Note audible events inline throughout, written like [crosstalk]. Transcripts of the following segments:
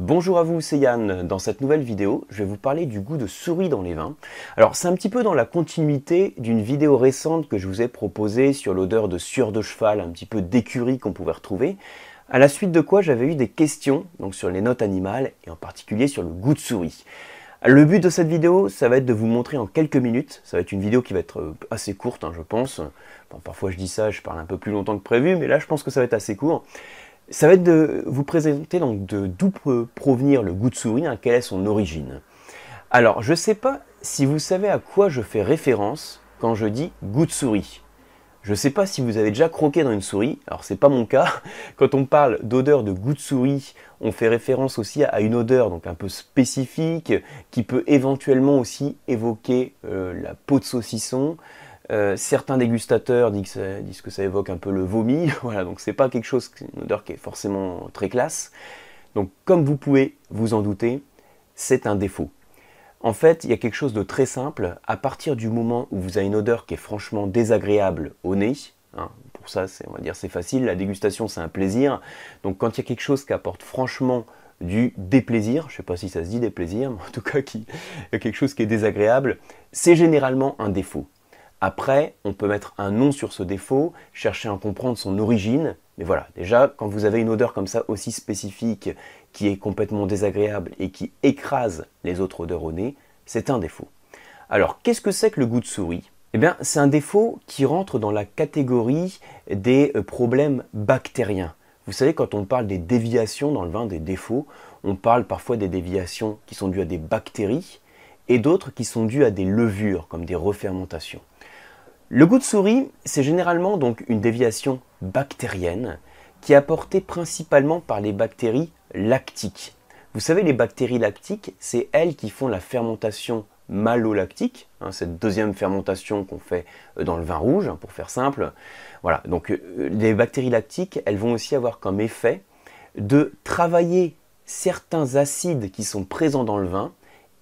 Bonjour à vous, c'est Yann. Dans cette nouvelle vidéo, je vais vous parler du goût de souris dans les vins. Alors, c'est un petit peu dans la continuité d'une vidéo récente que je vous ai proposée sur l'odeur de sueur de cheval, un petit peu d'écurie qu'on pouvait retrouver. À la suite de quoi, j'avais eu des questions donc sur les notes animales et en particulier sur le goût de souris. Le but de cette vidéo, ça va être de vous montrer en quelques minutes. Ça va être une vidéo qui va être euh, assez courte, hein, je pense. parfois je dis ça, je parle un peu plus longtemps que prévu, mais là je pense que ça va être assez court. Ça va être de vous présenter donc d'où peut provenir le souris, hein, quelle est son origine. Alors, je ne sais pas si vous savez à quoi je fais référence quand je dis goût de souris. Je ne sais pas si vous avez déjà croqué dans une souris, alors c'est pas mon cas. [laughs] Quand on parle d'odeur de goût de souris, on fait référence aussi à une odeur donc un peu spécifique qui peut éventuellement aussi évoquer euh, la peau de saucisson, euh, certains dégustateurs disent que, ça, évoque un peu le vomi, [laughs] voilà, donc c'est pas quelque chose, une odeur qui est forcément très classe. Donc comme vous pouvez vous en douter, c'est un défaut. En fait, il y a quelque chose de très simple. À partir du moment où vous avez une odeur qui est franchement désagréable au nez, hein, pour ça, on va dire c'est facile. La dégustation, c'est un plaisir. Donc, quand il y a quelque chose qui apporte franchement du déplaisir, je ne sais pas si ça se dit déplaisir, mais en tout cas, qui, [laughs] quelque chose qui est désagréable, c'est généralement un défaut. Après, on peut mettre un nom sur ce défaut, chercher à comprendre son origine, mais voilà, déjà, quand vous avez une odeur comme ça aussi spécifique, qui est complètement désagréable et qui écrase les autres odeurs au nez, c'est un défaut. Alors, qu'est-ce que c'est que le goût de souris? Eh bien, c'est un défaut qui rentre dans la catégorie des euh, problèmes bactériens. Vous savez, quand on parle des déviations dans le vin, des défauts, on parle parfois des déviations qui sont dues à des bactéries et d'autres qui sont dues à des levures, comme des refermentations. Le goût de souris, c'est généralement donc une déviation bactérienne qui est apportée principalement par les bactéries lactiques. Vous savez, les bactéries lactiques, c'est elles qui font la fermentation malolactique, hein, cette deuxième fermentation qu'on fait euh, dans le vin rouge, hein, pour faire simple. Voilà, donc euh, les bactéries lactiques, elles vont aussi avoir comme effet de travailler certains acides qui sont présents dans le vin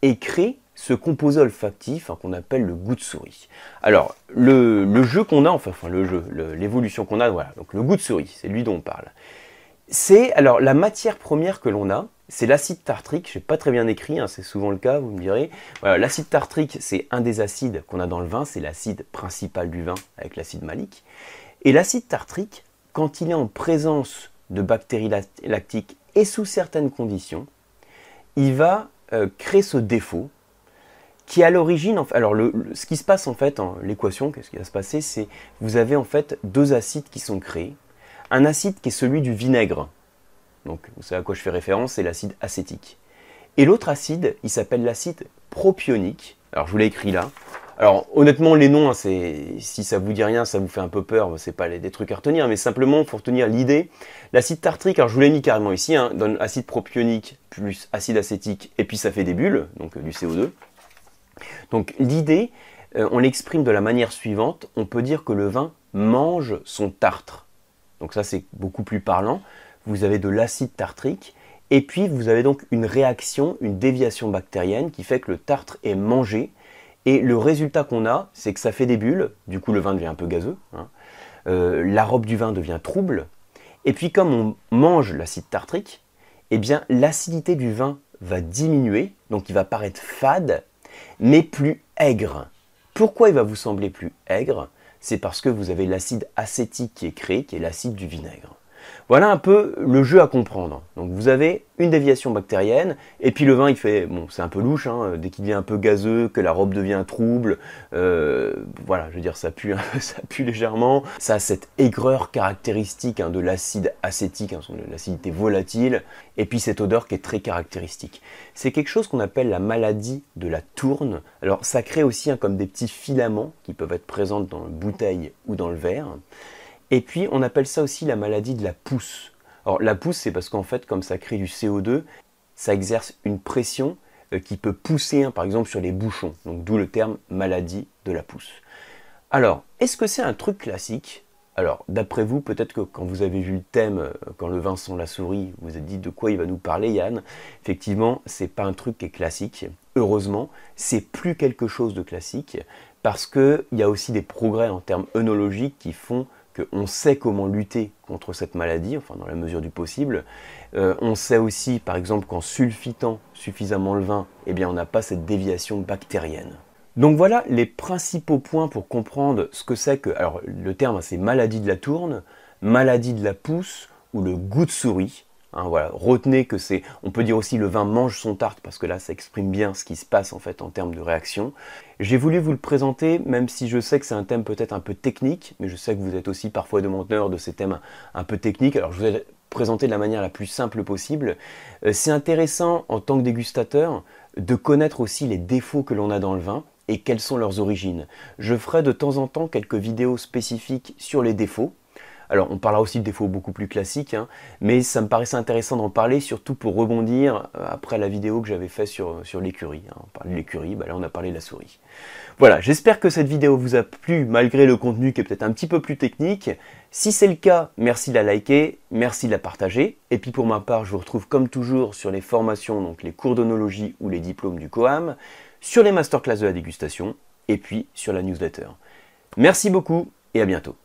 et créer ce composé olfactif hein, qu'on appelle le goût de souris. Alors, le, jeu qu'on a, enfin, enfin le jeu, l'évolution qu'on a, voilà, donc le goût de souris, c'est lui dont on parle. C'est, alors, la matière première que l'on a, c'est l'acide tartrique, je n'ai pas très bien écrit, hein, c'est souvent le cas, vous me direz. L'acide tartrique, c'est un des acides qu'on a dans le vin, c'est l'acide principal du vin avec l'acide malique. Et l'acide tartrique, quand il est en présence de bactéries lactiques et sous certaines conditions, il va euh, créer ce défaut qui à l'origine, alors ce qui se passe en fait, en l'équation, qu'est-ce qui va se passer, c'est vous avez en fait deux acides qui sont créés. Un acide qui est celui du vinaigre, donc vous savez à quoi je fais référence, c'est l'acide acétique. Et l'autre acide, il s'appelle l'acide propionique. Alors je vous l'ai écrit là. Alors honnêtement, les noms, hein, si ça vous dit rien, ça vous fait un peu peur, c'est pas des trucs à retenir, mais simplement pour retenir l'idée, l'acide tartrique, alors je vous l'ai mis carrément ici, hein, donne acide propionique plus acide acétique, et puis ça fait des bulles, donc euh, du CO2. Donc l'idée, euh, on l'exprime de la manière suivante, on peut dire que le vin mange son tartre. Donc ça c'est beaucoup plus parlant. Vous avez de l'acide tartrique et puis vous avez donc une réaction, une déviation bactérienne qui fait que le tartre est mangé et le résultat qu'on a, c'est que ça fait des bulles, du coup le vin devient un peu gazeux, hein. euh, la robe du vin devient trouble, et puis comme on mange l'acide tartrique, eh bien l'acidité du vin va diminuer, donc il va paraître fade mais plus aigre. Pourquoi il va vous sembler plus aigre? C'est parce que vous avez l'acide acétique qui est créé, qui est l'acide du vinaigre. Voilà un peu le jeu à comprendre. Donc vous avez une déviation bactérienne, et puis le vin il fait, bon c'est un peu louche, hein, dès qu'il devient un peu gazeux, que la robe devient trouble, euh, voilà, je veux dire ça pue, [laughs] ça pue légèrement, ça a cette aigreur caractéristique hein, de l'acide acétique, hein, l'acidité volatile, et puis cette odeur qui est très caractéristique. C'est quelque chose qu'on appelle la maladie de la tourne. Alors ça crée aussi comme des petits filaments qui peuvent être présents dans la bouteille ou dans le verre. Et puis on appelle ça aussi la maladie de la pousse. Alors la pousse, c'est parce qu'en fait, comme ça crée du CO2, ça exerce une pression euh, qui peut pousser, hein, par exemple, sur les bouchons. Donc d'où le terme maladie de la pousse. Alors, est-ce que c'est un truc classique? Alors, d'après vous, peut-être que quand vous avez vu le thème, euh, quand le vin sent la souris, vous vous êtes dit de quoi il va nous parler, Yann? Effectivement, c'est pas un truc qui est classique. Heureusement, c'est plus quelque chose de classique parce qu'il y a aussi des progrès en termes œnologiques qui font qu'on sait comment lutter contre cette maladie, enfin dans la mesure du possible. Euh, on sait aussi, par exemple, qu'en sulfitant suffisamment le vin, eh bien, on n'a pas cette déviation bactérienne. Donc voilà les principaux points pour comprendre ce que c'est que, alors le terme c'est maladie de la tourne, maladie de la pousse ou le goût de souris. Hein, voilà, retenez que c'est, on peut dire aussi le vin mange son tarte parce que là ça exprime bien ce qui se passe en fait en termes de réaction. J'ai voulu vous le présenter, même si je sais que c'est un thème peut-être un peu technique, mais je sais que vous êtes aussi parfois demandeur de ces thèmes un peu techniques. Alors je vous ai présenté de la manière la plus simple possible. Euh, c'est intéressant en tant que dégustateur de connaître aussi les défauts que l'on a dans le vin et quelles sont leurs origines. Je ferai de temps en temps quelques vidéos spécifiques sur les défauts, alors on parlera aussi de défauts beaucoup plus classiques, hein, mais ça me paraissait intéressant d'en parler, surtout pour rebondir euh, après la vidéo que j'avais faite sur, l'écurie. Hein. On parlait de l'écurie, bah là on a parlé de la souris. Voilà, j'espère que cette vidéo vous a plu malgré le contenu qui est peut-être un petit peu plus technique. Si c'est le cas, merci de la liker, merci de la partager. Et puis pour ma part, je vous retrouve comme toujours sur les formations, donc les cours d'onologie ou les diplômes du COAM, sur les masterclass de la dégustation, et puis sur la newsletter. Merci beaucoup et à bientôt.